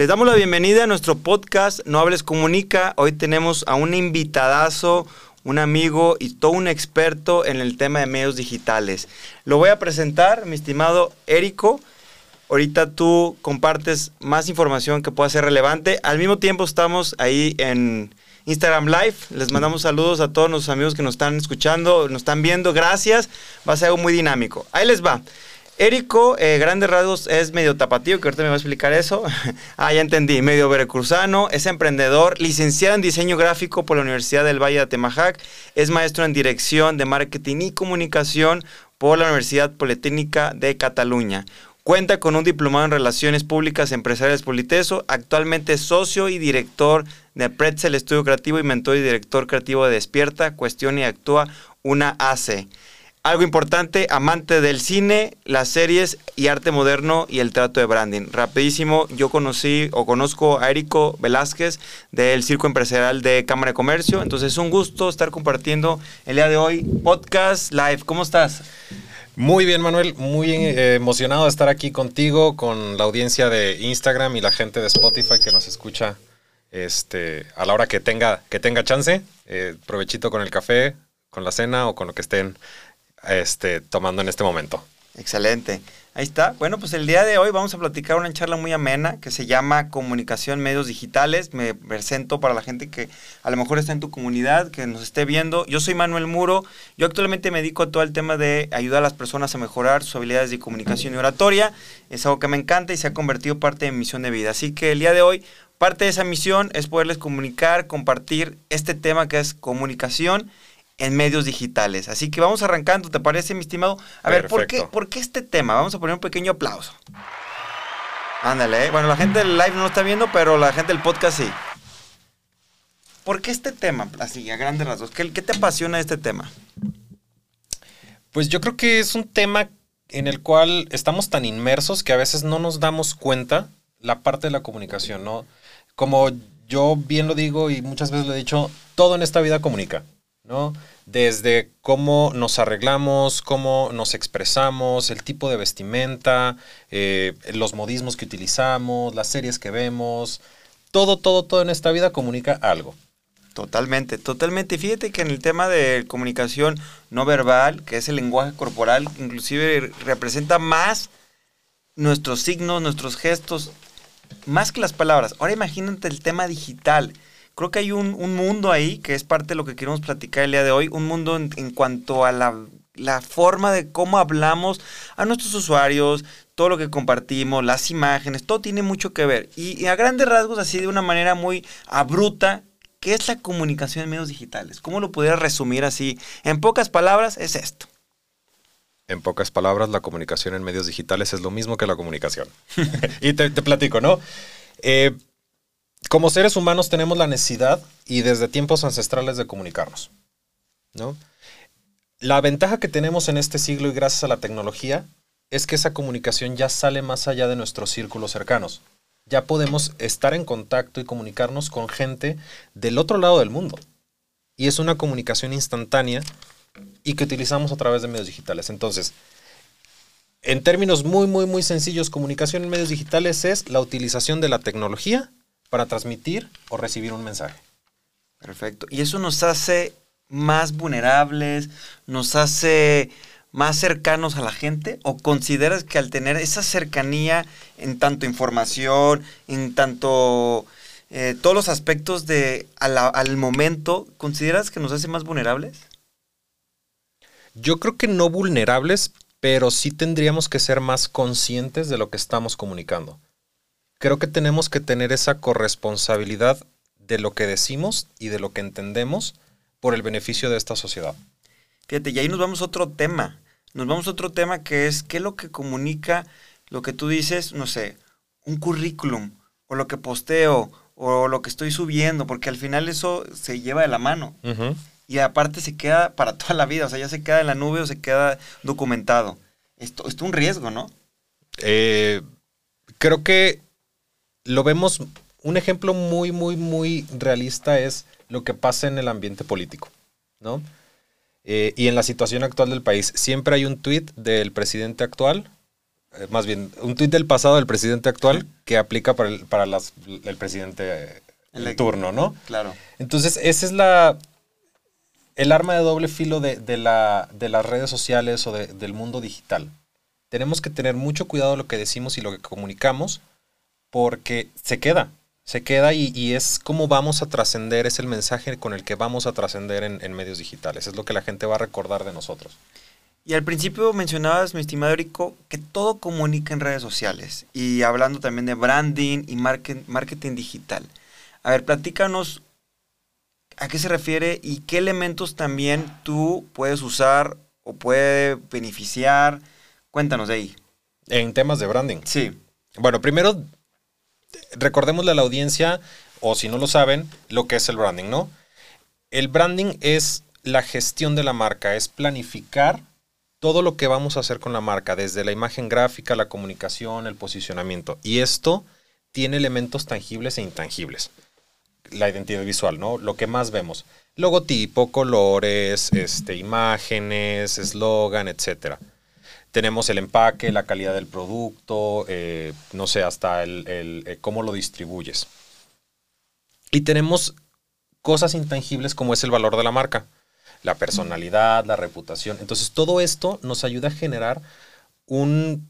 Les damos la bienvenida a nuestro podcast No Hables Comunica. Hoy tenemos a un invitadazo, un amigo y todo un experto en el tema de medios digitales. Lo voy a presentar, mi estimado Érico. Ahorita tú compartes más información que pueda ser relevante. Al mismo tiempo estamos ahí en Instagram Live. Les mandamos saludos a todos nuestros amigos que nos están escuchando, nos están viendo. Gracias. Va a ser algo muy dinámico. Ahí les va. Érico, eh, grandes rasgos, es medio tapatío, que ahorita me va a explicar eso. ah, ya entendí. Medio veracruzano, es emprendedor, licenciado en diseño gráfico por la Universidad del Valle de Atemajac, es maestro en dirección de marketing y comunicación por la Universidad Politécnica de Cataluña. Cuenta con un diplomado en Relaciones Públicas Empresariales Politeso, actualmente socio y director de Pretzel Estudio Creativo y mentor y director creativo de Despierta, Cuestiona y Actúa, una AC. Algo importante, amante del cine, las series y arte moderno y el trato de branding. Rapidísimo, yo conocí o conozco a Érico Velázquez del Circo Empresarial de Cámara de Comercio. Entonces es un gusto estar compartiendo el día de hoy podcast live. ¿Cómo estás? Muy bien, Manuel. Muy eh, emocionado de estar aquí contigo, con la audiencia de Instagram y la gente de Spotify que nos escucha este, a la hora que tenga, que tenga chance. Eh, provechito con el café, con la cena o con lo que estén este, tomando en este momento. Excelente. Ahí está. Bueno, pues el día de hoy vamos a platicar una charla muy amena que se llama Comunicación Medios Digitales. Me presento para la gente que a lo mejor está en tu comunidad, que nos esté viendo. Yo soy Manuel Muro. Yo actualmente me dedico a todo el tema de ayudar a las personas a mejorar sus habilidades de comunicación y oratoria. Es algo que me encanta y se ha convertido parte de mi misión de vida. Así que el día de hoy, parte de esa misión es poderles comunicar, compartir este tema que es comunicación en medios digitales. Así que vamos arrancando, ¿te parece, mi estimado? A ver, ¿por qué, ¿por qué este tema? Vamos a poner un pequeño aplauso. Ándale, ¿eh? bueno, la gente del live no lo está viendo, pero la gente del podcast sí. ¿Por qué este tema? Así, a grandes rasgos. ¿Qué, ¿Qué te apasiona este tema? Pues yo creo que es un tema en el cual estamos tan inmersos que a veces no nos damos cuenta la parte de la comunicación, ¿no? Como yo bien lo digo y muchas veces lo he dicho, todo en esta vida comunica. ¿No? Desde cómo nos arreglamos, cómo nos expresamos, el tipo de vestimenta, eh, los modismos que utilizamos, las series que vemos, todo, todo, todo en esta vida comunica algo. Totalmente, totalmente. Fíjate que en el tema de comunicación no verbal, que es el lenguaje corporal, inclusive representa más nuestros signos, nuestros gestos, más que las palabras. Ahora imagínate el tema digital creo que hay un, mundo ahí que es parte de lo que queremos platicar el día de hoy, un mundo en, cuanto a la, forma de cómo hablamos a nuestros usuarios, todo lo que compartimos, las imágenes, todo tiene mucho que ver. Y, a grandes rasgos, así de una manera muy abrupta, ¿qué es la comunicación en medios digitales? ¿Cómo lo pudiera resumir así? En pocas palabras, es esto. En pocas palabras, la comunicación en medios digitales es lo mismo que la comunicación. y te, te, platico, ¿no? Eh, como seres humanos tenemos la necesidad y desde tiempos ancestrales de comunicarnos. ¿no? La ventaja que tenemos en este siglo y gracias a la tecnología es que esa comunicación ya sale más allá de nuestros círculos cercanos. Ya podemos estar en contacto y comunicarnos con gente del otro lado del mundo. Y es una comunicación instantánea y que utilizamos a través de medios digitales. Entonces, en términos muy, muy, muy sencillos, comunicación en medios digitales es la utilización de la tecnología para transmitir o recibir un mensaje. Perfecto. Y eso nos hace más vulnerables, nos hace más cercanos a la gente? ¿O consideras que al tener esa cercanía en tanto información, en tanto eh, todos los aspectos de al momento, consideras que nos hace más vulnerables? Yo creo que no vulnerables, pero sí tendríamos que ser más conscientes de lo que estamos comunicando creo que tenemos que tener esa corresponsabilidad de lo que decimos y de lo que entendemos por el beneficio de esta sociedad. Fíjate, y ahí nos vamos a otro tema. Nos vamos a otro tema que es qué es lo que comunica lo que tú dices, no sé, un currículum, o lo que posteo, o lo que estoy subiendo, porque al final eso se lleva de la mano. Y aparte se queda para toda la vida, o sea, ya se queda en la nube o se queda documentado. Esto, es un riesgo, ¿no? Eh, creo que lo vemos, un ejemplo muy, muy, muy realista es lo que pasa en el ambiente político, ¿no? Eh, y en la situación actual del país. Siempre hay un tuit del presidente actual eh, más bien, un tuit del pasado del presidente actual que aplica para el, para las, el presidente eh, El- turno, ¿no? Claro. Entonces, esa es la. El arma de doble filo de, de la, de las redes sociales o de- del mundo digital. Tenemos que tener mucho cuidado lo que decimos y lo que comunicamos, porque se queda. Se queda y, y es como vamos a trascender, es el mensaje con el que vamos a trascender en, en medios digitales. Es lo que la gente va a recordar de nosotros. Y al principio mencionabas, mi estimado Erico, que todo comunica en redes sociales. Y hablando también de branding y market- marketing digital. A ver, platícanos a qué se refiere y qué elementos también tú puedes usar o puede beneficiar. Cuéntanos de ahí. En temas de branding. Sí. Bueno, primero, recordémosle a la audiencia, o si no lo saben, lo que es el branding, ¿no? El branding es la gestión de la marca, es planificar todo lo que vamos a hacer con la marca, desde la imagen gráfica, la comunicación, el posicionamiento. Y esto tiene elementos tangibles e intangibles. La identidad visual, ¿no? Lo que más vemos. Logotipo, colores, este, imágenes, eslogan, etcétera tenemos el empaque, la calidad del producto, eh, no sé, hasta el, el, eh, cómo lo distribuyes. Y tenemos cosas intangibles como es el valor de la marca, la personalidad, la reputación. Entonces todo esto nos ayuda a generar un,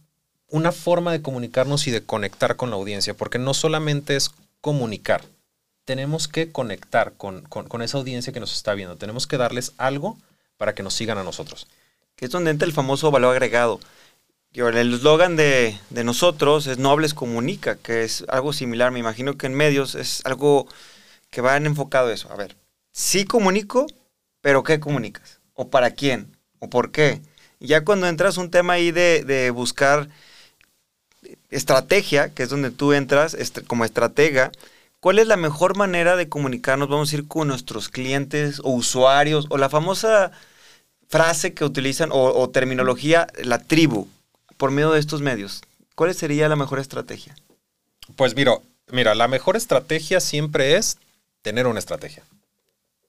una forma de comunicarnos y de conectar con la audiencia, porque no solamente es comunicar, tenemos que conectar con, con, con esa audiencia que nos está viendo, tenemos que darles algo para que nos sigan a nosotros. Que es donde entra el famoso valor agregado. El eslogan de, de nosotros es Nobles Comunica, que es algo similar. Me imagino que en medios es algo que va enfocado a eso. A ver, sí comunico, pero ¿qué comunicas? ¿O para quién? ¿O por qué? Ya cuando entras un tema ahí de, buscar estrategia, que es donde tú entras como estratega, ¿cuál es la mejor manera de comunicarnos, vamos a ir con nuestros clientes o usuarios o la famosa frase que utilizan o, terminología, la tribu, por medio de estos medios? ¿Cuál sería la mejor estrategia? Pues mira, mira, la mejor estrategia siempre es tener una estrategia.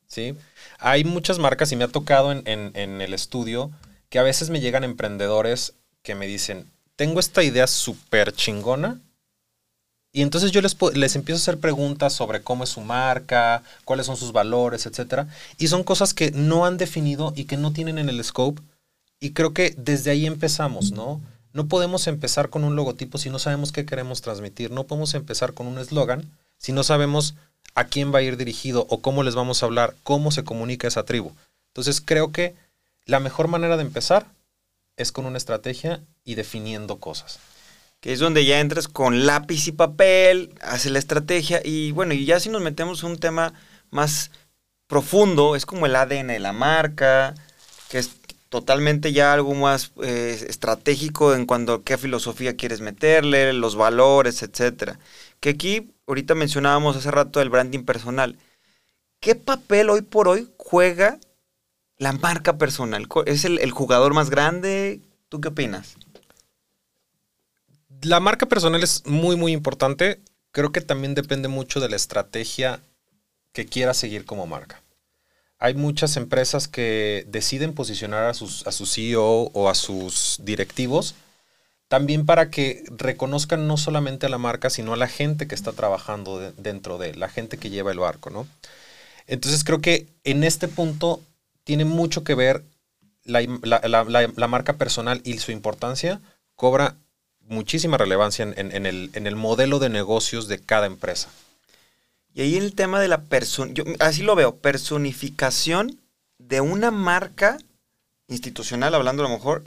¿Sí? Hay muchas marcas y me ha tocado en, en- en el estudio que a veces me llegan emprendedores que me dicen, tengo esta idea súper chingona y entonces yo les, les empiezo a hacer preguntas sobre cómo es su marca, cuáles son sus valores, etc. Y son cosas que no han definido y que no tienen en el scope. Y creo que desde ahí empezamos, ¿no? No podemos empezar con un logotipo si no sabemos qué queremos transmitir. No podemos empezar con un eslogan si no sabemos a quién va a ir dirigido o cómo les vamos a hablar, cómo se comunica esa tribu. Entonces creo que la mejor manera de empezar es con una estrategia y definiendo cosas. Que es donde ya entras con lápiz y papel, haces la estrategia y bueno, y ya si nos metemos en un tema más profundo, es como el ADN de la marca, que es totalmente ya algo más eh, estratégico en cuanto a qué filosofía quieres meterle, los valores, etcétera. Que aquí, ahorita mencionábamos hace rato el branding personal. ¿Qué papel hoy por hoy juega la marca personal? ¿Es el, el jugador más grande? ¿Tú qué opinas? La marca personal es muy, muy importante. Creo que también depende mucho de la estrategia que quiera seguir como marca. Hay muchas empresas que deciden posicionar a, sus, a su CEO o a sus directivos también para que reconozcan no solamente a la marca, sino a la gente que está trabajando de- dentro de, la gente que lleva el barco, ¿no? Entonces creo que en este punto tiene mucho que ver la- la- la- la marca personal y su importancia cobra muchísima relevancia en, en- en el, en el modelo de negocios de cada empresa. Y ahí el tema de la persona, así lo veo, personificación de una marca institucional, hablando a lo mejor,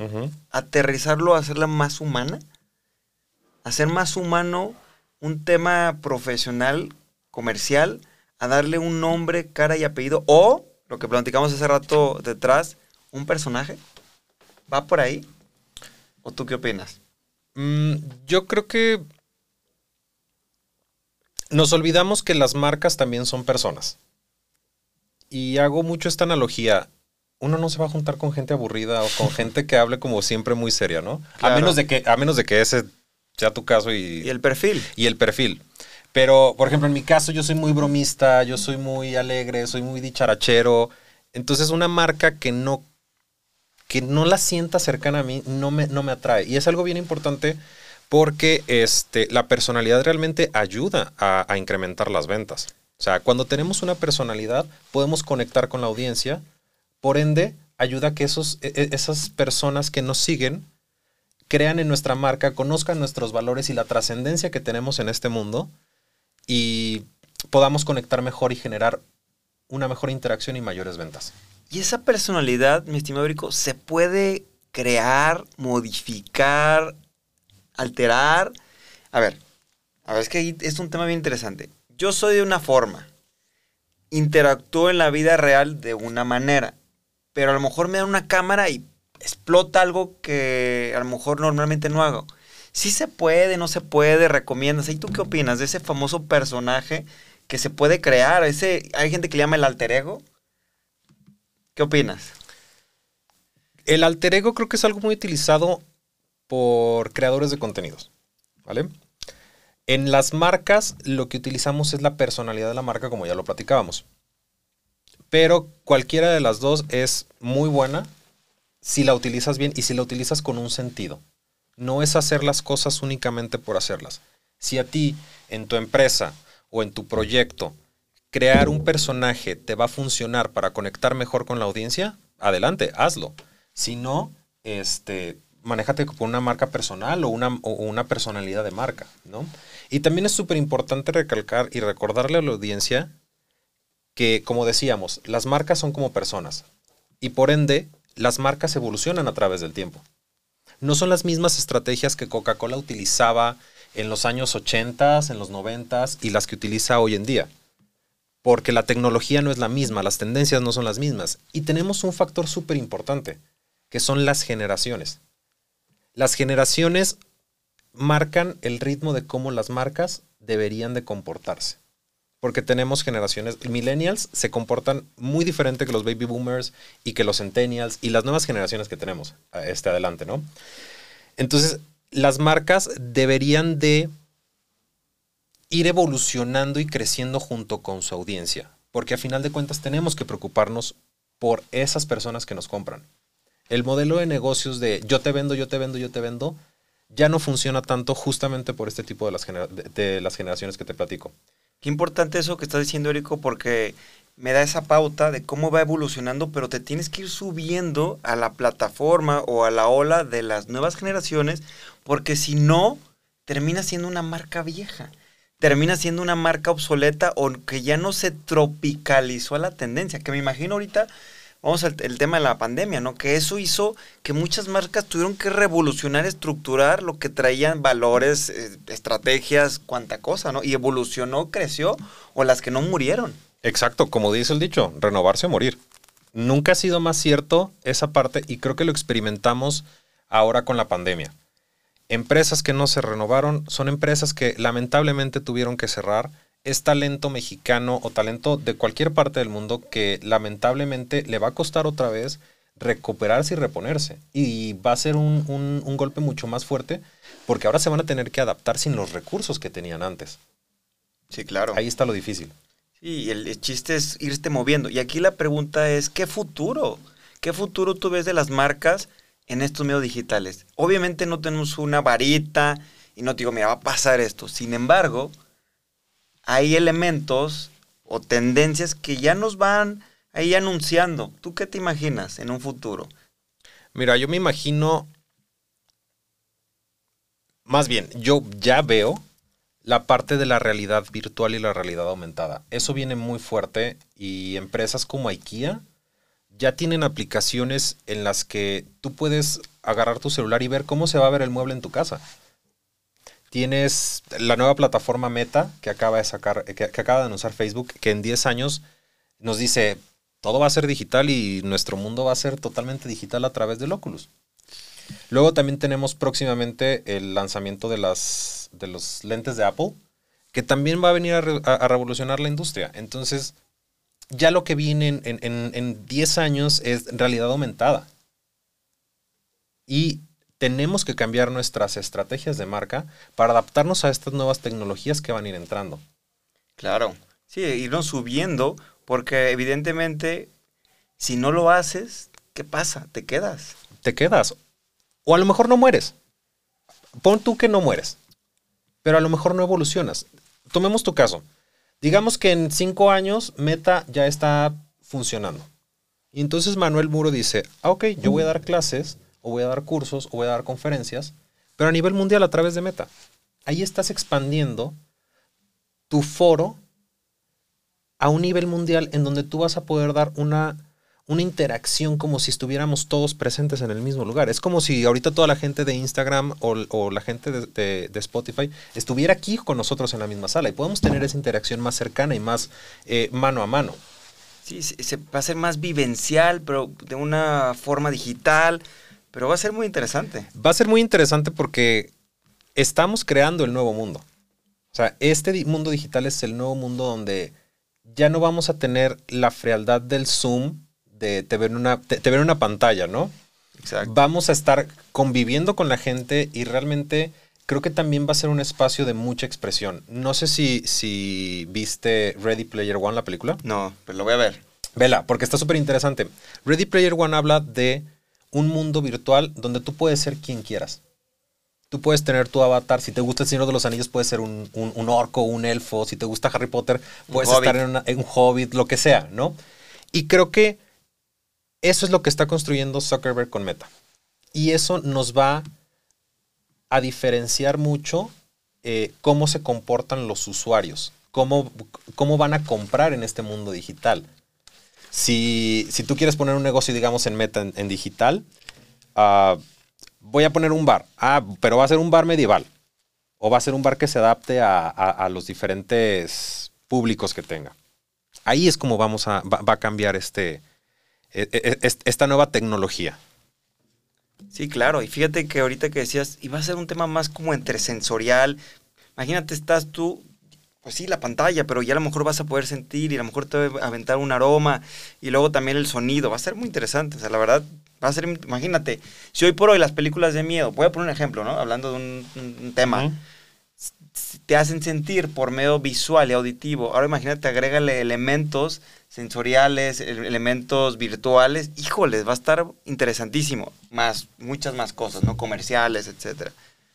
aterrizarlo hacerla más humana, hacer más humano un tema profesional, comercial, a darle un nombre, cara y apellido, o, lo que platicamos hace rato detrás, un personaje. ¿Va por ahí? ¿O tú qué opinas? Mm, yo creo que nos olvidamos que las marcas también son personas. Y hago mucho esta analogía. Uno no se va a juntar con gente aburrida o con gente que hable como siempre muy seria, ¿no? Claro. A menos de que, a menos de que ese sea tu caso y, Y el perfil. y el perfil. Pero, por ejemplo, en mi caso, yo soy muy bromista, yo soy muy alegre, soy muy dicharachero. Entonces, una marca que no que no la sienta cercana a mí no me, no me atrae. Y es algo bien importante porque este, la personalidad realmente ayuda a, incrementar las ventas. O sea, cuando tenemos una personalidad, podemos conectar con la audiencia, por ende, ayuda a que esos, e, e, esas personas que nos siguen crean en nuestra marca, conozcan nuestros valores y la trascendencia que tenemos en este mundo y podamos conectar mejor y generar una mejor interacción y mayores ventas. Y esa personalidad, mi estimado Rico, se puede crear, modificar, alterar. A ver, a ver, es que es un tema bien interesante. Yo soy de una forma, interactúo en la vida real de una manera, pero a lo mejor me da una cámara y explota algo que a lo mejor normalmente no hago. Sí se puede, no se puede, recomiendas. ¿Y tú qué opinas de ese famoso personaje que se puede crear? Ese, hay gente que le llama el alter ego. ¿Qué opinas? El alter ego creo que es algo muy utilizado por creadores de contenidos, ¿vale? En las marcas lo que utilizamos es la personalidad de la marca, como ya lo platicábamos. Pero cualquiera de las dos es muy buena si la utilizas bien y si la utilizas con un sentido. No es hacer las cosas únicamente por hacerlas. Si a ti, en tu empresa o en tu proyecto, crear un personaje te va a funcionar para conectar mejor con la audiencia, adelante, hazlo. Si no, este, manéjate con una marca personal o una, o una personalidad de marca, ¿no? Y también es súper importante recalcar y recordarle a la audiencia que, como decíamos, las marcas son como personas. Y por ende, las marcas evolucionan a través del tiempo. No son las mismas estrategias que Coca-Cola utilizaba en los años 80, en los 90 y las que utiliza hoy en día. Porque la tecnología no es la misma, las tendencias no son las mismas. Y tenemos un factor súper importante, que son las generaciones. Las generaciones marcan el ritmo de cómo las marcas deberían de comportarse porque tenemos generaciones, millennials se comportan muy diferente que los baby boomers y que los centennials y las nuevas generaciones que tenemos este adelante, ¿no? Entonces, las marcas deberían de ir evolucionando y creciendo junto con su audiencia, porque a final de cuentas tenemos que preocuparnos por esas personas que nos compran. El modelo de negocios de yo te vendo, yo te vendo, yo te vendo, ya no funciona tanto justamente por este tipo de las, generaciones que te platico. Qué importante eso que estás diciendo, Erico, porque me da esa pauta de cómo va evolucionando, pero te tienes que ir subiendo a la plataforma o a la ola de las nuevas generaciones, porque si no, termina siendo una marca vieja, termina siendo una marca obsoleta o que ya no se tropicalizó a la tendencia, que me imagino ahorita vamos al el tema de la pandemia, ¿no? Que eso hizo que muchas marcas tuvieron que revolucionar, estructurar lo que traían valores, eh, estrategias, cuánta cosa, ¿no? Y evolucionó, creció, o las que no murieron. Exacto, como dice el dicho, renovarse o morir. Nunca ha sido más cierto esa parte y creo que lo experimentamos ahora con la pandemia. Empresas que no se renovaron son empresas que lamentablemente tuvieron que cerrar es talento mexicano o talento de cualquier parte del mundo que lamentablemente le va a costar otra vez recuperarse y reponerse. Y va a ser un, golpe mucho más fuerte porque ahora se van a tener que adaptar sin los recursos que tenían antes. Sí, claro. Ahí está lo difícil. Sí, el, el chiste es irte moviendo. Y aquí la pregunta es, ¿qué futuro? ¿Qué futuro tú ves de las marcas en estos medios digitales? Obviamente no tenemos una varita y no te digo, mira, va a pasar esto. Sin embargo, hay elementos o tendencias que ya nos van ahí anunciando. ¿Tú qué te imaginas en un futuro? Mira, yo me imagino, más bien, yo ya veo la parte de la realidad virtual y la realidad aumentada. Eso viene muy fuerte y empresas como IKEA ya tienen aplicaciones en las que tú puedes agarrar tu celular y ver cómo se va a ver el mueble en tu casa. Tienes la nueva plataforma Meta que acaba de sacar, que, acaba de anunciar Facebook, que en 10 años nos dice todo va a ser digital y nuestro mundo va a ser totalmente digital a través del Oculus. Luego también tenemos próximamente el lanzamiento de, las, de los lentes de Apple, que también va a venir a, revolucionar la industria. Entonces, ya lo que viene en, en, en 10 años es realidad aumentada. Y tenemos que cambiar nuestras estrategias de marca para adaptarnos a estas nuevas tecnologías que van a ir entrando. Claro, sí, irnos subiendo, porque evidentemente si no lo haces, ¿qué pasa? Te quedas. Te quedas. O a lo mejor no mueres. Pon tú que no mueres. Pero a lo mejor no evolucionas. Tomemos tu caso. Digamos que en cinco años Meta ya está funcionando. Y entonces Manuel Muro dice, ah, ok, yo voy a dar clases, o voy a dar cursos, o voy a dar conferencias, pero a nivel mundial a través de Meta. Ahí estás expandiendo tu foro a un nivel mundial en donde tú vas a poder dar una, una interacción como si estuviéramos todos presentes en el mismo lugar. Es como si ahorita toda la gente de Instagram o, la gente de, Spotify estuviera aquí con nosotros en la misma sala y podemos tener esa interacción más cercana y más eh, mano a mano. Sí, se, va a ser más vivencial, pero de una forma digital, pero va a ser muy interesante. Va a ser muy interesante porque estamos creando el nuevo mundo. O sea, este mundo digital es el nuevo mundo donde ya no vamos a tener la frialdad del Zoom de te ver una, te, ver una pantalla, ¿no? Exacto. Vamos a estar conviviendo con la gente y realmente creo que también va a ser un espacio de mucha expresión. No sé si, si viste Ready Player One, la película. No, pero lo voy a ver. Vela, porque está súper interesante. Ready Player One habla de un mundo virtual donde tú puedes ser quien quieras. Tú puedes tener tu avatar. Si te gusta el Señor de los Anillos, puedes ser un, un, orco, un elfo. Si te gusta Harry Potter, puedes estar en, en un hobbit, lo que sea, ¿no? Y creo que eso es lo que está construyendo Zuckerberg con Meta. Y eso nos va a diferenciar mucho eh, cómo se comportan los usuarios, cómo, cómo van a comprar en este mundo digital. Si, tú quieres poner un negocio, digamos, en meta, en, digital, ah, voy a poner un bar. Ah, pero va a ser un bar medieval. O va a ser un bar que se adapte a, los diferentes públicos que tenga. Ahí es como vamos a, va, a cambiar este, esta nueva tecnología. Sí, claro. Y fíjate que ahorita que decías, iba a ser un tema más como entre sensorial. Imagínate, estás tú, pues sí, la pantalla, pero ya a lo mejor vas a poder sentir y a lo mejor te va a aventar un aroma y luego también el sonido. Va a ser muy interesante. O sea, la verdad, va a ser, imagínate, si hoy por hoy las películas de miedo, voy a poner un ejemplo, ¿no? Hablando de un, tema. Te hacen sentir por medio visual y auditivo. Ahora imagínate, agrégale elementos sensoriales, elementos virtuales, híjoles, va a estar interesantísimo. Más, muchas más cosas, ¿no? Comerciales, etcétera.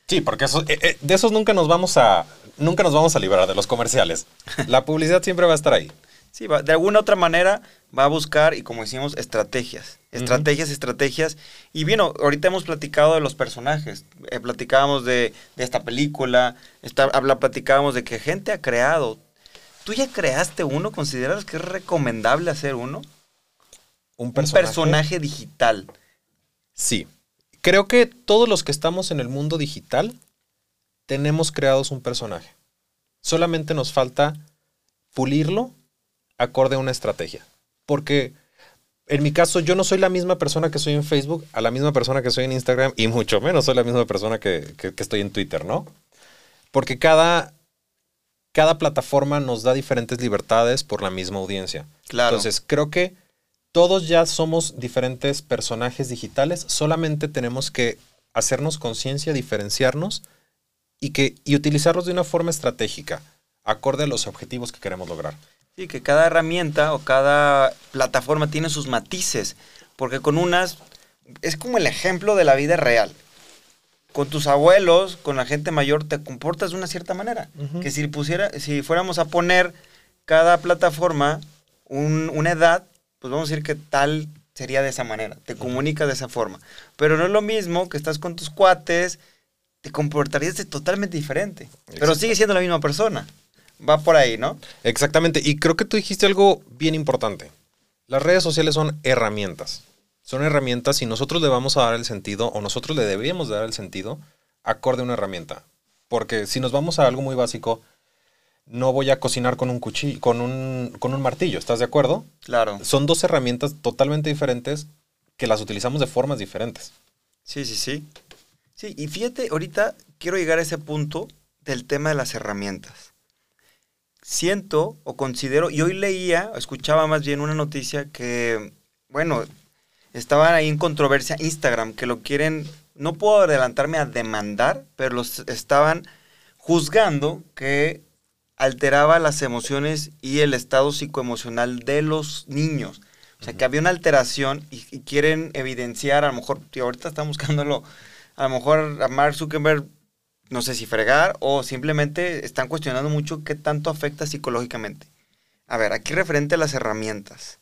Sí, porque eso, eh, eh, de esos nunca nos vamos a, nunca nos vamos a librar de los comerciales. La publicidad siempre va a estar ahí. Sí, de alguna otra manera va a buscar, y como decimos, estrategias. Estrategias, estrategias. Y bien, ahorita hemos platicado de los personajes. Eh, platicábamos de, esta película. habla, platicábamos de que gente ha creado ¿Tú ya creaste uno? ¿Consideras que es recomendable hacer uno? Un personaje, digital. Sí. Creo que todos los que estamos en el mundo digital tenemos creados un personaje. Solamente nos falta pulirlo acorde a una estrategia. Porque en mi caso, yo no soy la misma persona que soy en Facebook, a la misma persona que soy en Instagram, y mucho menos soy la misma persona que, que estoy en Twitter, ¿no? Porque cada cada plataforma nos da diferentes libertades por la misma audiencia. Claro. Entonces, creo que todos ya somos diferentes personajes digitales, solamente tenemos que hacernos conciencia, diferenciarnos y, que, y utilizarlos de una forma estratégica, acorde a los objetivos que queremos lograr. Sí, que cada herramienta o cada plataforma tiene sus matices, porque con unas es como el ejemplo de la vida real con tus abuelos, con la gente mayor, te comportas de una cierta manera. Que si pusiera, si fuéramos a poner cada plataforma una edad, pues vamos a decir que tal sería de esa manera, te comunicas de esa forma. Pero no es lo mismo que estás con tus cuates, te comportarías de totalmente diferente. Pero sigue siendo la misma persona. Va por ahí, ¿no? Exactamente. Y creo que tú dijiste algo bien importante. Las redes sociales son herramientas son herramientas y nosotros le vamos a dar el sentido o nosotros le deberíamos dar el sentido acorde a una herramienta. Porque si nos vamos a algo muy básico, no voy a cocinar con un cuchillo, con un, con un martillo, ¿estás de acuerdo? Claro. Son dos herramientas totalmente diferentes que las utilizamos de formas diferentes. Sí, sí, sí. Sí, y fíjate, ahorita quiero llegar a ese punto del tema de las herramientas. Siento o considero, y hoy leía, escuchaba más bien una noticia que, bueno, estaban ahí en controversia Instagram, que lo quieren, no puedo adelantarme a demandar, pero los estaban juzgando que alteraba las emociones y el estado psicoemocional de los niños. O sea, que había una alteración y, y quieren evidenciar, a lo mejor, tío, ahorita están buscándolo, a lo mejor a Mark Zuckerberg, no sé si fregar o simplemente están cuestionando mucho qué tanto afecta psicológicamente. A ver, aquí referente a las herramientas.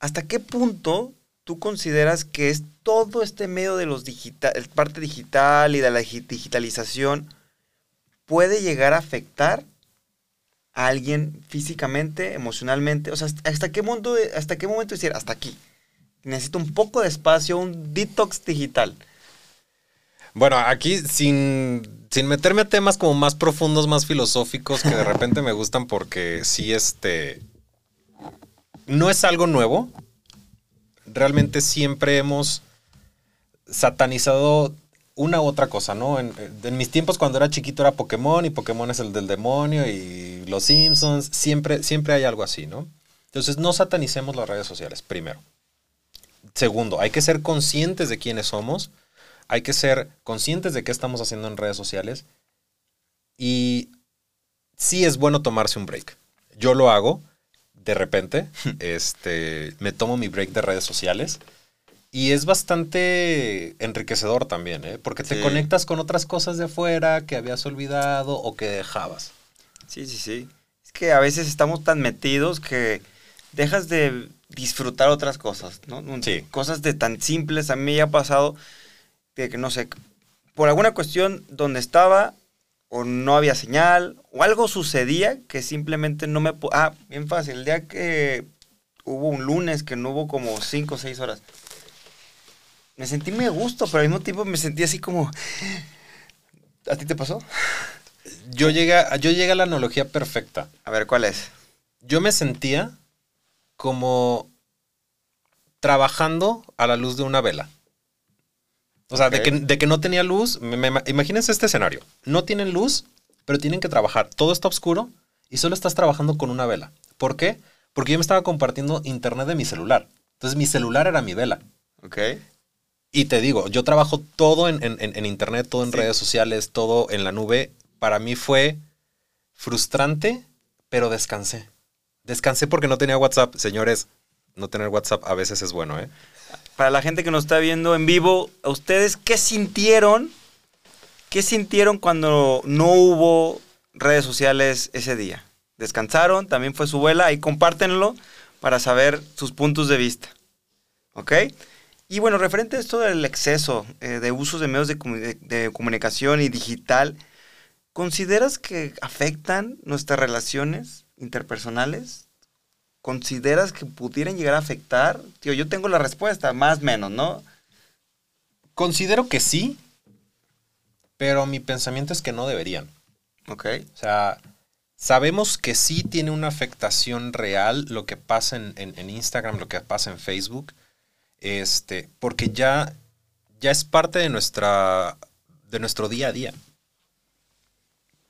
¿Hasta qué punto tú consideras que es todo este medio de los digital, parte digital y de la digi- digitalización puede llegar a afectar a alguien físicamente, emocionalmente? O sea, ¿hasta- ¿hasta qué, momento, hasta qué momento decir, hasta aquí? Necesito un poco de espacio, un detox digital. Bueno, aquí sin, sin meterme a temas como más profundos, más filosóficos, que de repente me gustan porque sí, este... No es algo nuevo. Realmente siempre hemos satanizado una u otra cosa, ¿no? En, en mis tiempos cuando era chiquito era Pokémon y Pokémon es el del demonio y los Simpsons, siempre, siempre hay algo así, ¿no? Entonces no satanicemos las redes sociales, primero. Segundo, hay que ser conscientes de quiénes somos, hay que ser conscientes de qué estamos haciendo en redes sociales y sí es bueno tomarse un break. Yo lo hago de repente, este, me tomo mi break de redes sociales y es bastante enriquecedor también, ¿eh? porque te Sí. conectas con otras cosas de afuera que habías olvidado o que dejabas. Sí, sí, sí. Es que a veces estamos tan metidos que dejas de disfrutar otras cosas, ¿no? Sí. Cosas de tan simples. A mí ya ha pasado de que, no sé, por alguna cuestión donde estaba o no había señal o algo sucedía que simplemente no me... Ah, bien fácil. El día que hubo un lunes que no hubo como 5 o 6 horas. Me sentí muy a gusto, pero al mismo tiempo me sentí así como... ¿A ti te pasó? Yo llegué, a- yo llegué a la analogía perfecta. A ver, ¿cuál es? Yo me sentía como trabajando a la luz de una vela. O sea, de, que, de que no tenía luz. me- me- imagínense este escenario. No tienen luz, pero tienen que trabajar. Todo está oscuro y solo estás trabajando con una vela. ¿Por qué? Porque yo me estaba compartiendo internet de mi celular. Entonces mi celular era mi vela. Ok. Y te digo, yo trabajo todo en, en- en- en internet, todo en Sí. redes sociales, todo en la nube. Para mí fue frustrante, pero descansé. Descansé porque no tenía WhatsApp. Señores, no tener WhatsApp a veces es bueno, ¿eh? Para la gente que nos está viendo en vivo, ¿a ustedes qué sintieron? ¿Qué sintieron cuando no hubo redes sociales ese día? ¿Descansaron? ¿También fue su vuela? Ahí compártenlo para saber sus puntos de vista. ¿Ok? Y bueno, referente a esto del exceso eh, de usos de medios de- de comunicación y digital, ¿consideras que afectan nuestras relaciones interpersonales? ¿Consideras que pudieran llegar a afectar? Tío, yo tengo la respuesta, más o menos, ¿no? Considero que sí, pero mi pensamiento es que no deberían. Ok. O sea, sabemos que sí tiene una afectación real lo que pasa en, en- en Instagram, lo que pasa en Facebook, este, porque ya, ya es parte de, nuestra, de nuestro día a día.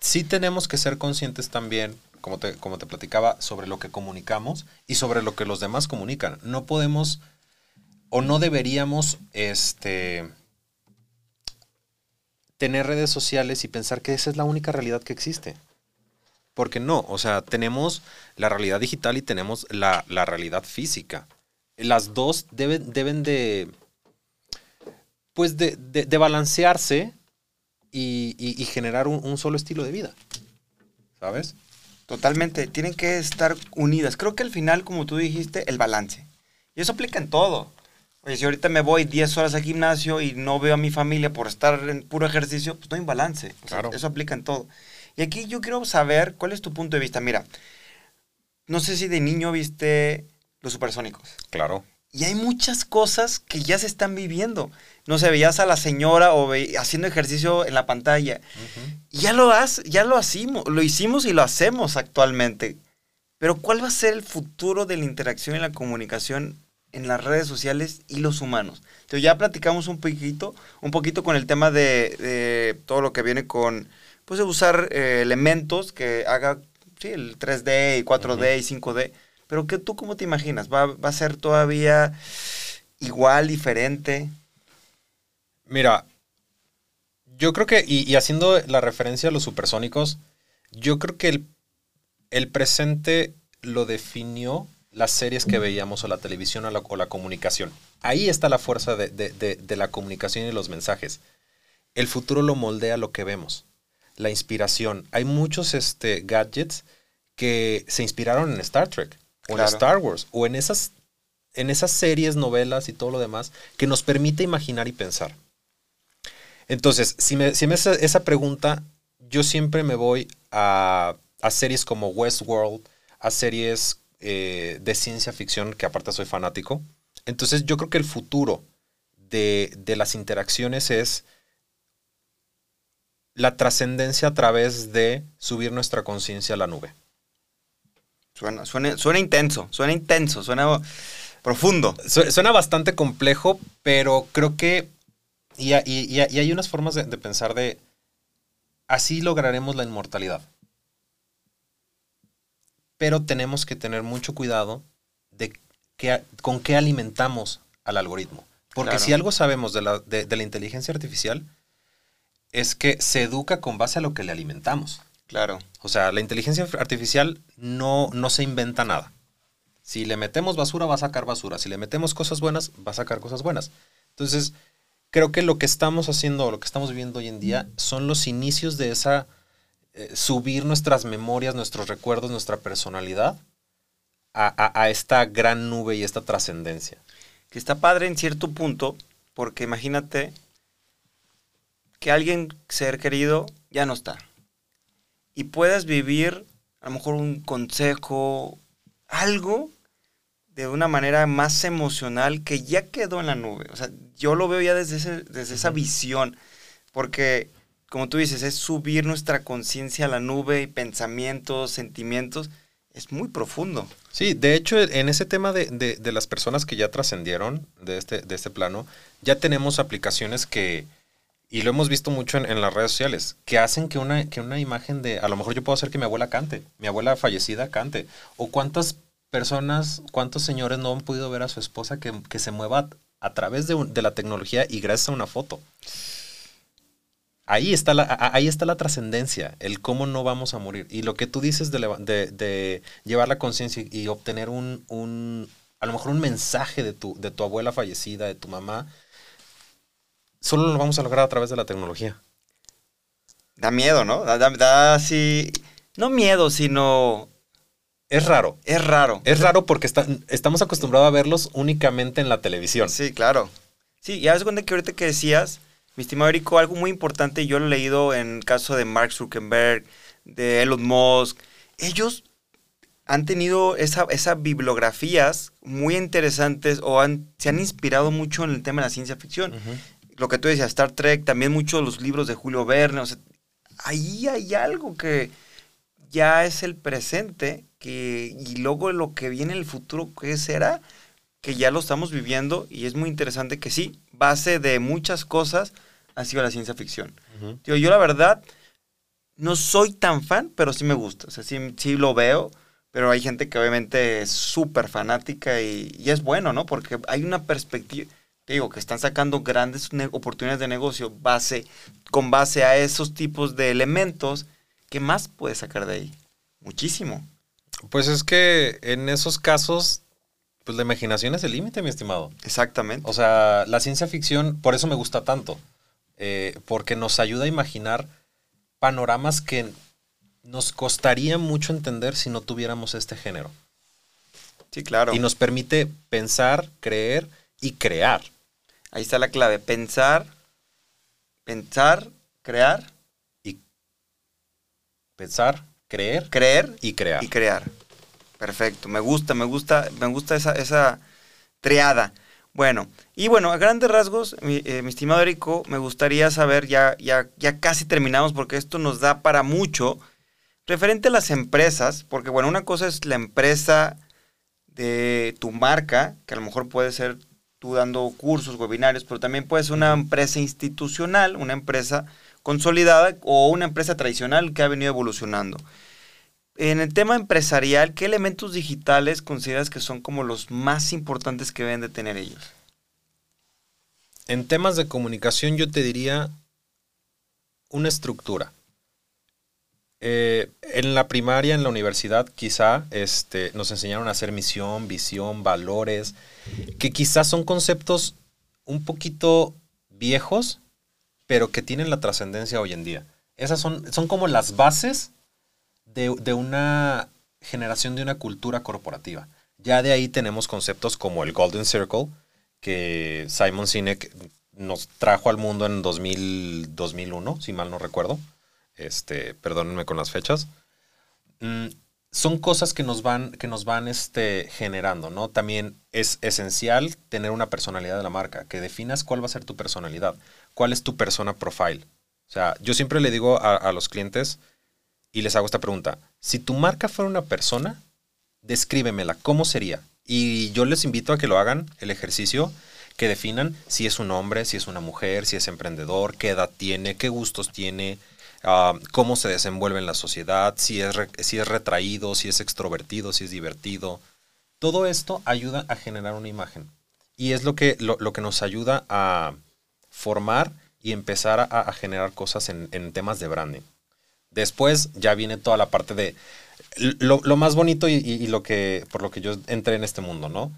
Sí tenemos que ser conscientes también, como te, como te platicaba, sobre lo que comunicamos y sobre lo que los demás comunican. No podemos o no deberíamos este, tener redes sociales y pensar que esa es la única realidad que existe. Porque no, o sea, tenemos la realidad digital y tenemos la, la realidad física. Las dos deben, deben de, pues de, de- balancearse y, y- generar un solo estilo de vida. ¿Sabes? Totalmente, tienen que estar unidas. Creo que al final, como tú dijiste, el balance. Y eso aplica en todo. Oye, si ahorita me voy 10 horas al gimnasio y no veo a mi familia por estar en puro ejercicio, pues no hay balance. O sea, Claro. eso aplica en todo. Y aquí yo quiero saber cuál es tu punto de vista. Mira, no sé si de niño viste los supersónicos. Claro. Y hay muchas cosas que ya se están viviendo. No sé, veías a la señora o ve- haciendo ejercicio en la pantalla. Y ya lo, has, ya lo hicimos, lo hicimos y lo hacemos actualmente. Pero ¿cuál va a ser el futuro de la interacción y la comunicación en las redes sociales y los humanos? Entonces ya platicamos un poquito, un poquito con el tema de, de todo lo que viene con, pues de usar eh, elementos que haga, sí, el 3D y 4D y 5D. Pero ¿qué, ¿tú cómo te imaginas? ¿Va, ¿Va a ser todavía igual, diferente? Mira, yo creo que, y, y haciendo la referencia a los supersónicos, yo creo que el, el presente lo definió las series que veíamos o la televisión o la, o la comunicación. Ahí está la fuerza de, de- de- de la comunicación y los mensajes. El futuro lo moldea lo que vemos. La inspiración. Hay muchos este, gadgets que se inspiraron en Star Trek o Claro. en Star Wars o en esas, en esas series, novelas y todo lo demás que nos permite imaginar y pensar. Entonces, si me, si me hace esa pregunta, yo siempre me voy a, a series como Westworld, a series eh, de ciencia ficción, que aparte soy fanático. Entonces, yo creo que el futuro de, de las interacciones es la trascendencia a través de subir nuestra conciencia a la nube. Suena, suena, suena intenso, suena intenso, suena profundo. Su- Suena bastante complejo, pero creo que. Y, ha- y- y ha- y hay unas formas de, de pensar de. Así lograremos la inmortalidad. Pero tenemos que tener mucho cuidado de qué- con qué alimentamos al algoritmo. Porque Claro. si algo sabemos de la, de- de la inteligencia artificial, es que se educa con base a lo que le alimentamos. Claro. O sea, la inteligencia artificial no, no se inventa nada. Si le metemos basura, va a sacar basura. Si le metemos cosas buenas, va a sacar cosas buenas. Entonces, creo que lo que estamos haciendo, lo que estamos viviendo hoy en día, son los inicios de esa eh, subir nuestras memorias, nuestros recuerdos, nuestra personalidad a, a- a esta gran nube y esta trascendencia. Que está padre en cierto punto, porque imagínate que alguien, ser querido, ya no está. Y puedas vivir a lo mejor un consejo, algo de una manera más emocional que ya quedó en la nube. O sea, yo lo veo ya desde, ese- desde esa visión, porque como tú dices, es subir nuestra conciencia a la nube y pensamientos, sentimientos, es muy profundo. Sí, de hecho, en ese tema de, de- de las personas que ya trascendieron de este, de este plano, ya tenemos aplicaciones que, y lo hemos visto mucho en, en las redes sociales, que hacen que una, que una imagen de, a lo mejor yo puedo hacer que mi abuela cante, mi abuela fallecida cante, o cuántas personas, cuántos señores no han podido ver a su esposa que, que se mueva a través de, de la tecnología y gracias a una foto. Ahí está la, ahí está la trascendencia, el cómo no vamos a morir. Y lo que tú dices de- de llevar la conciencia y obtener un, un, a lo mejor un mensaje de tu, de tu abuela fallecida, de tu mamá, solo lo vamos a lograr a través de la tecnología. Da miedo, ¿no? Da, da, da así, no miedo, sino Es raro. es raro. Es raro porque está- estamos acostumbrados a verlos únicamente en la televisión. Sí, claro. Sí, y haz cuenta que ahorita que decías, mi estimado Erico, algo muy importante, yo lo he leído en el caso de Mark Zuckerberg, de Elon Musk, ellos han tenido esa, esas bibliografías muy interesantes o han, se han inspirado mucho en el tema de la ciencia ficción. Lo que tú decías, Star Trek, también muchos de los libros de Julio Verne, o sea, ahí hay algo que ya es el presente que, y luego lo que viene en el futuro, ¿qué será? Que ya lo estamos viviendo y es muy interesante que sí, base de muchas cosas ha sido la ciencia ficción. Tío, yo la verdad no soy tan fan, pero sí me gusta. O sea, sí, sí lo veo, pero hay gente que obviamente es súper fanática y, y es bueno, ¿no? Porque hay una perspectiva, te digo, que están sacando grandes oportunidades de negocio base, con base a esos tipos de elementos. ¿Qué más puedes sacar de ahí? Muchísimo. Pues es que en esos casos, pues la imaginación es el límite, mi estimado. Exactamente. O sea, la ciencia ficción, por eso me gusta tanto, eh, porque nos ayuda a imaginar panoramas que nos costaría mucho entender si no tuviéramos este género. sí, claro. Y nos permite pensar, creer y crear. Ahí está la clave. Pensar, pensar, crear, pensar, creer creer y crear. y crear. Perfecto, me gusta, me gusta, me gusta esa, esa triada. Bueno, y bueno, a grandes rasgos, mi, eh, mi estimado Erico, me gustaría saber, ya, ya, ya casi terminamos porque esto nos da para mucho, referente a las empresas, porque bueno, una cosa es la empresa de tu marca, que a lo mejor puede ser tú dando cursos, webinarios, pero también puede ser una empresa institucional, una empresa consolidada o una empresa tradicional que ha venido evolucionando. En el tema empresarial, ¿qué elementos digitales consideras que son como los más importantes que deben de tener ellos? En temas de comunicación yo te diría una estructura. Eh, en la primaria, en la universidad, quizá este, nos enseñaron a hacer misión, visión, valores, que quizás son conceptos un poquito viejos, pero que tienen la trascendencia hoy en día. Esas son, son como las bases de, de una generación de una cultura corporativa. Ya de ahí tenemos conceptos como el Golden Circle, que Simon Sinek nos trajo al mundo en 2000, 2001, si mal no recuerdo. Este, perdónenme con las fechas. Mm, son cosas que nos van, que nos van este, generando, ¿no? También es esencial tener una personalidad de la marca, que definas cuál va a ser tu personalidad, cuál es tu persona profile. O sea, yo siempre le digo a, los clientes y les hago esta pregunta, si tu marca fuera una persona, descríbemela, ¿cómo sería? Y yo les invito a que lo hagan, el ejercicio, que definan si es un hombre, si es una mujer, si es emprendedor, qué edad tiene, qué gustos tiene, ah, cómo se desenvuelve en la sociedad, si es, si es retraído, si es extrovertido, si es divertido. Todo esto ayuda a generar una imagen. Y es lo que, lo, que nos ayuda a formar y empezar a, generar cosas en, temas de branding. Después ya viene toda la parte de lo, más bonito y, lo que por lo que yo entré en este mundo, ¿no?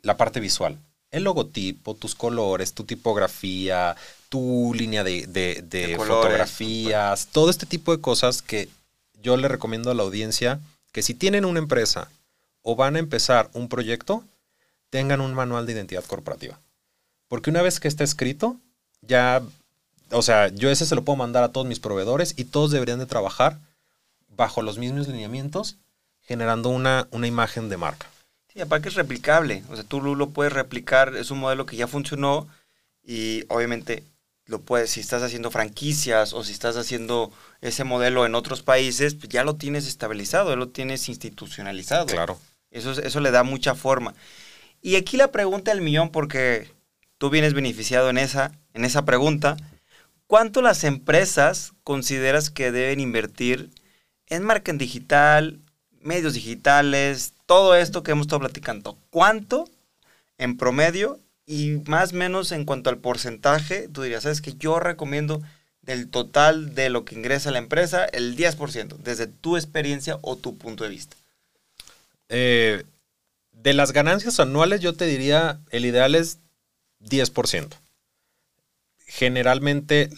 La parte visual el logotipo, tus colores, tu tipografía, tu línea de, fotografías, todo este tipo de cosas que yo le recomiendo a la audiencia que si tienen una empresa o van a empezar un proyecto, tengan un manual de identidad corporativa. Porque una vez que está escrito, ya, o sea, yo ese se lo puedo mandar a todos mis proveedores y todos deberían de trabajar bajo los mismos lineamientos, generando una, una imagen de marca. Sí, aparte es replicable. O sea, tú lo puedes replicar, es un modelo que ya funcionó y obviamente lo puedes, si estás haciendo franquicias o si estás haciendo ese modelo en otros países, pues ya lo tienes estabilizado, ya lo tienes institucionalizado. Claro. Eso, eso le da mucha forma. Y aquí la pregunta del millón, porque tú vienes beneficiado en esa, en esa pregunta. ¿Cuánto las empresas consideras que deben invertir en marketing digital, medios digitales, todo esto que hemos estado platicando, ¿cuánto en promedio y más o menos en cuanto al porcentaje, tú dirías, sabes que yo recomiendo del total de lo que ingresa la empresa, el 10%, desde tu experiencia o tu punto de vista? Eh, de las ganancias anuales, yo te diría, el ideal es 10%. Generalmente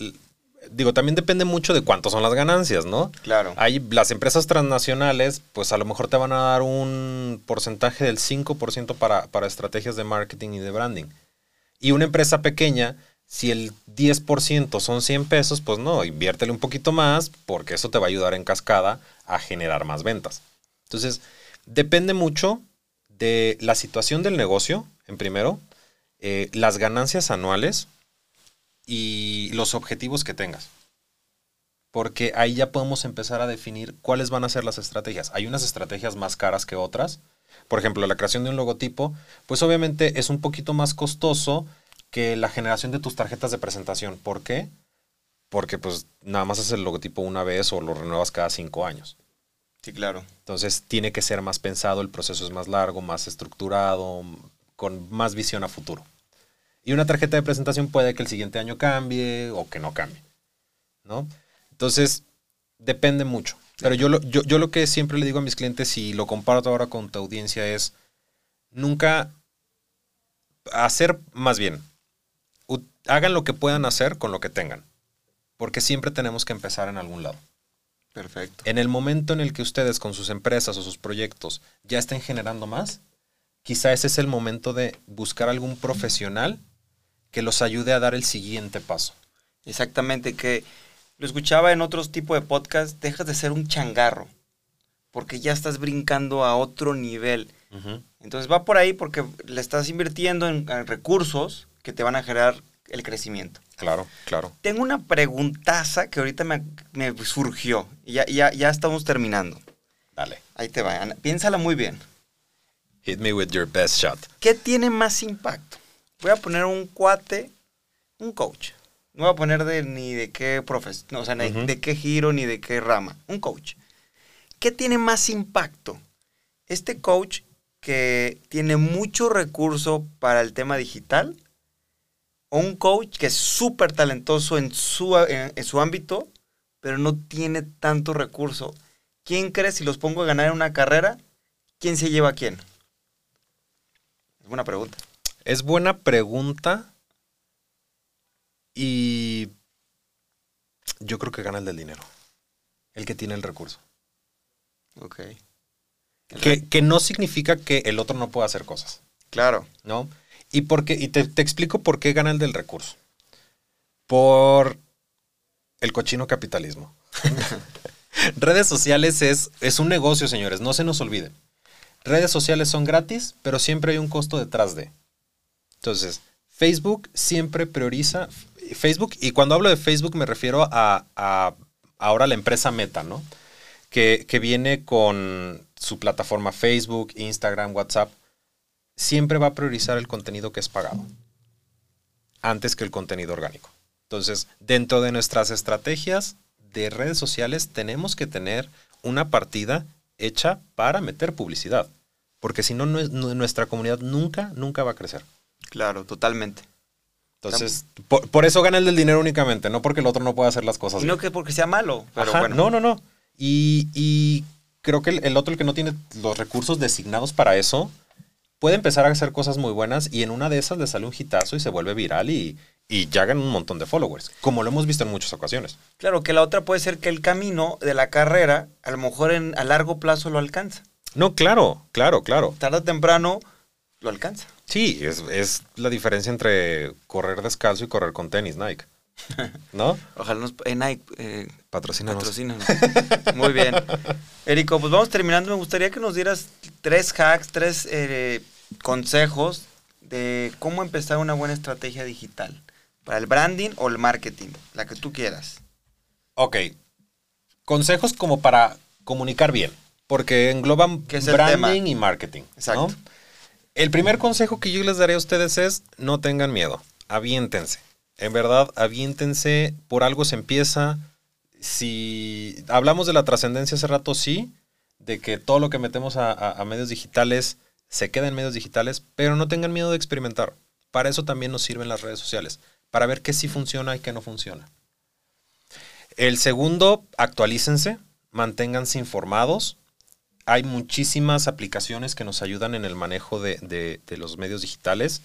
digo, también depende mucho de cuánto son las ganancias, ¿no? Claro. Hay las empresas transnacionales, pues a lo mejor te van a dar un porcentaje del 5% para, para estrategias de marketing y de branding. Y una empresa pequeña, si el 10% son 100 pesos, pues no, inviértele un poquito más porque eso te va a ayudar en cascada a generar más ventas. Entonces, depende mucho de la situación del negocio, en primero, eh, las ganancias anuales, y los objetivos que tengas. Porque ahí ya podemos empezar a definir cuáles van a ser las estrategias. Hay unas estrategias más caras que otras. Por ejemplo, la creación de un logotipo, pues obviamente es un poquito más costoso que la generación de tus tarjetas de presentación. ¿Por qué? Porque pues nada más haces el logotipo una vez o lo renuevas cada cinco años. Sí, claro. Entonces tiene que ser más pensado, el proceso es más largo, más estructurado, con más visión a futuro. Y una tarjeta de presentación puede que el siguiente año cambie o que no cambie. ¿No? Entonces, depende mucho. Pero yo lo, yo, yo lo que siempre le digo a mis clientes y lo comparto ahora con tu audiencia es nunca hacer más bien. Hagan lo que puedan hacer con lo que tengan. Porque siempre tenemos que empezar en algún lado. Perfecto. En el momento en el que ustedes con sus empresas o sus proyectos ya estén generando más, quizá ese es el momento de buscar algún profesional que los ayude a dar el siguiente paso. Exactamente, que lo escuchaba en otros tipos de podcast, dejas de ser un changarro, porque ya estás brincando a otro nivel. Entonces va por ahí porque le estás invirtiendo en, recursos que te van a generar el crecimiento. Claro, claro. Tengo una preguntaza que ahorita me, surgió y ya, ya, ya, estamos terminando. Dale. Ahí te va. Piénsala muy bien. Hit me with your best shot. ¿Qué tiene más impacto? Voy a poner un cuate, un coach. No voy a poner de, ni de qué profesión, o sea, de qué giro ni de qué rama. Un coach. ¿Qué tiene más impacto? Este coach que tiene mucho recurso para el tema digital o un coach que es súper talentoso en su, en, su ámbito, pero no tiene tanto recurso. ¿Quién cree si los pongo a ganar en una carrera? ¿Quién se lleva a quién? Es buena pregunta. Es buena pregunta. Y yo creo que gana el del dinero. El que tiene el recurso. Ok. Que, que no significa que el otro no pueda hacer cosas, Claro. ¿no? Y, por qué- y te, te explico por qué gana el del recurso. Por el cochino capitalismo. Redes sociales es, es un negocio, señores, no se nos olviden. Redes sociales son gratis, pero siempre hay un costo detrás de. Entonces, Facebook siempre prioriza Facebook, y cuando hablo de Facebook me refiero a, ahora la empresa Meta, ¿no? Que, viene con su plataforma Facebook, Instagram, WhatsApp. Siempre va a priorizar el contenido que es pagado antes que el contenido orgánico. Entonces, dentro de nuestras estrategias de redes sociales tenemos que tener una partida hecha para meter publicidad. Porque si no, nu- nuestra comunidad nunca, nunca va a crecer. Claro, totalmente. Entonces, por, por eso gana el del dinero únicamente, no porque el otro no pueda hacer las cosas Y bien. no que porque sea malo, pero Ajá, bueno. No, no, no. Y, y creo que el, el otro, el que no tiene los recursos designados para eso, puede empezar a hacer cosas muy buenas y en una de esas le sale un hitazo y se vuelve viral y, y ya gana un montón de followers, como lo hemos visto en muchas ocasiones. Claro, que la otra puede ser que el camino de la carrera, a lo mejor en, a largo plazo lo alcanza. No, claro, claro, claro. Tarde o temprano lo alcanza. Sí, es, es la diferencia entre correr descalzo y correr con tenis, Nike. ¿No? Ojalá nos... Eh, Nike, eh, Patrocínanos. patrocínanos. Muy bien. Érico, pues vamos terminando. Me gustaría que nos dieras tres hacks, tres eh, consejos de cómo empezar una buena estrategia digital. Para el branding o el marketing, la que tú quieras. Ok. Consejos como para comunicar bien, porque engloban ¿Qué es el branding tema? y marketing. ¿no? El primer consejo que yo les daré a ustedes es no tengan miedo, aviéntense. En verdad, aviéntense, por algo se empieza. Si hablamos de la trascendencia hace rato, sí, de que todo lo que metemos a, a- a medios digitales se queda en medios digitales, pero no tengan miedo de experimentar. Para eso también nos sirven las redes sociales, para ver qué sí funciona y qué no funciona. El segundo, actualícense, manténganse informados. Hay muchísimas aplicaciones que nos ayudan en el manejo de, de- de los medios digitales,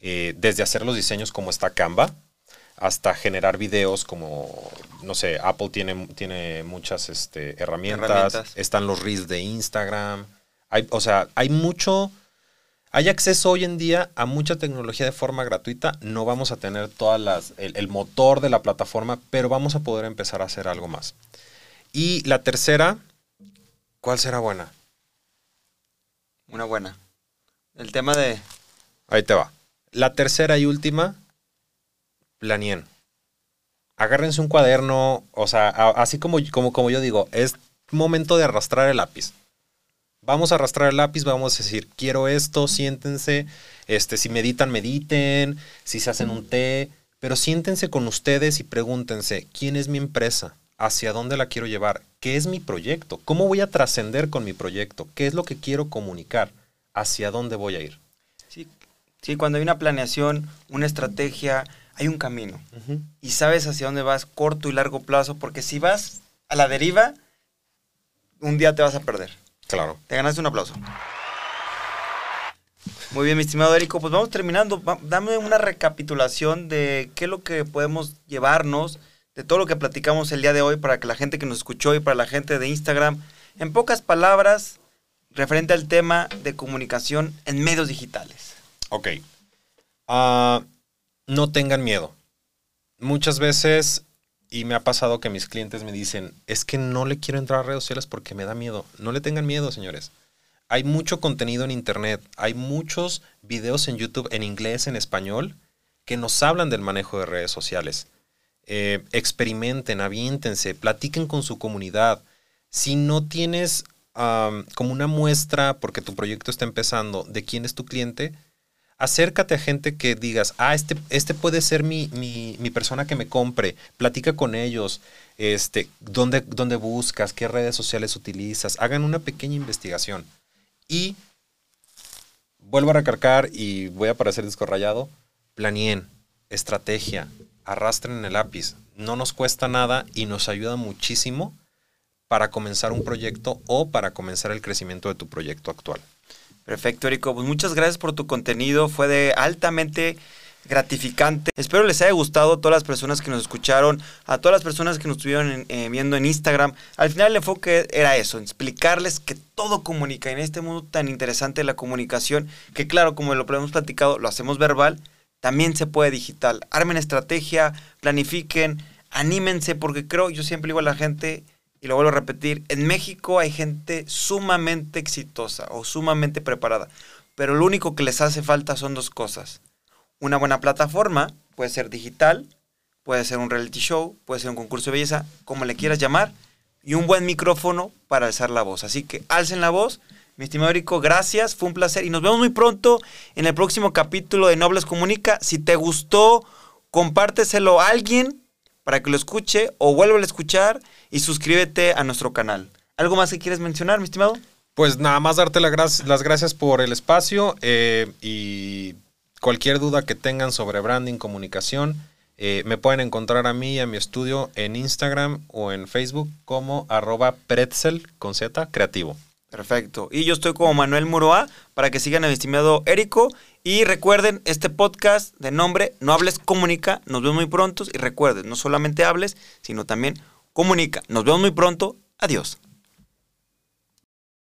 eh, desde hacer los diseños como está Canva, hasta generar videos como, no sé, Apple tiene, tiene muchas este, herramientas, Herramientas. están los reels de Instagram, hay, o sea, hay mucho, hay acceso hoy en día a mucha tecnología de forma gratuita. No vamos a tener todas las, el, el motor de la plataforma, pero vamos a poder empezar a hacer algo más. Y la tercera, ¿cuál será buena? Una buena. El tema de... Ahí te va. La tercera y última, planeen. Agárrense un cuaderno, o sea, a- así como, como, como yo digo, es momento de arrastrar el lápiz. Vamos a arrastrar el lápiz, vamos a decir, quiero esto, siéntense, este, si meditan, mediten, si se hacen un té, pero siéntense con ustedes y pregúntense, ¿quién es mi empresa? ¿Hacia dónde la quiero llevar? ¿Qué es mi proyecto? ¿Cómo voy a trascender con mi proyecto? ¿Qué es lo que quiero comunicar? ¿Hacia dónde voy a ir? Sí, sí, cuando hay una planeación, una estrategia, hay un camino. Y sabes hacia dónde vas, corto y largo plazo, porque si vas a la deriva, un día te vas a perder. Claro. Te ganaste un aplauso. Muy bien, mi estimado Érico, pues vamos terminando. Dame una recapitulación de qué es lo que podemos llevarnos de todo lo que platicamos el día de hoy para que la gente que nos escuchó y para la gente de Instagram, en pocas palabras, referente al tema de comunicación en medios digitales. Ok. Ah, no tengan miedo. Muchas veces, y me ha pasado que mis clientes me dicen, es que no le quiero entrar a redes sociales porque me da miedo. No le tengan miedo, señores. Hay mucho contenido en Internet, hay muchos videos en YouTube en inglés, en español, que nos hablan del manejo de redes sociales. Eh, experimenten, aviéntense, platiquen con su comunidad. Si no tienes como una muestra, porque tu proyecto está empezando, de quién es tu cliente, acércate a gente que digas, ah, este, este puede ser mi, mi- persona que me compre, platica con ellos, este, dónde, dónde buscas, qué redes sociales utilizas, hagan una pequeña investigación. Y vuelvo a recargar y voy a parecer descorrayado, planeen, estrategia, arrastren el lápiz. No nos cuesta nada y nos ayuda muchísimo para comenzar un proyecto o para comenzar el crecimiento de tu proyecto actual. Perfecto, Erico. Pues muchas gracias por tu contenido. Fue de altamente gratificante. Espero les haya gustado a todas las personas que nos escucharon, a todas las personas que nos estuvieron eh, viendo en Instagram. Al final el enfoque era eso, explicarles que todo comunica en este mundo tan interesante la comunicación, que claro, como lo hemos platicado, lo hacemos verbal, también se puede digital. Armen estrategia, planifiquen, anímense, porque creo, yo siempre digo a la gente, y lo vuelvo a repetir, en México hay gente sumamente exitosa o sumamente preparada, pero lo único que les hace falta son dos cosas. Una buena plataforma, puede ser digital, puede ser un reality show, puede ser un concurso de belleza, como le quieras llamar, y un buen micrófono para alzar la voz. Así que alcen la voz. Mi estimado Erico, gracias, fue un placer y nos vemos muy pronto en el próximo capítulo de Nobles Comunica. Si te gustó, compárteselo a alguien para que lo escuche o vuelva a escuchar y suscríbete a nuestro canal. ¿Algo más que quieres mencionar, mi estimado? Pues nada más darte las gracias por el espacio eh, y cualquier duda que tengan sobre branding, comunicación, eh, me pueden encontrar a mí y a mi estudio en Instagram o en Facebook como arroba pretzel con Z creativo. Perfecto. Y yo estoy como Manuel Muroa para que sigan a mi estimado Érico. Y recuerden, este podcast de nombre No Hables Comunica. Nos vemos muy pronto. Y recuerden, no solamente hables, sino también comunica. Nos vemos muy pronto. Adiós.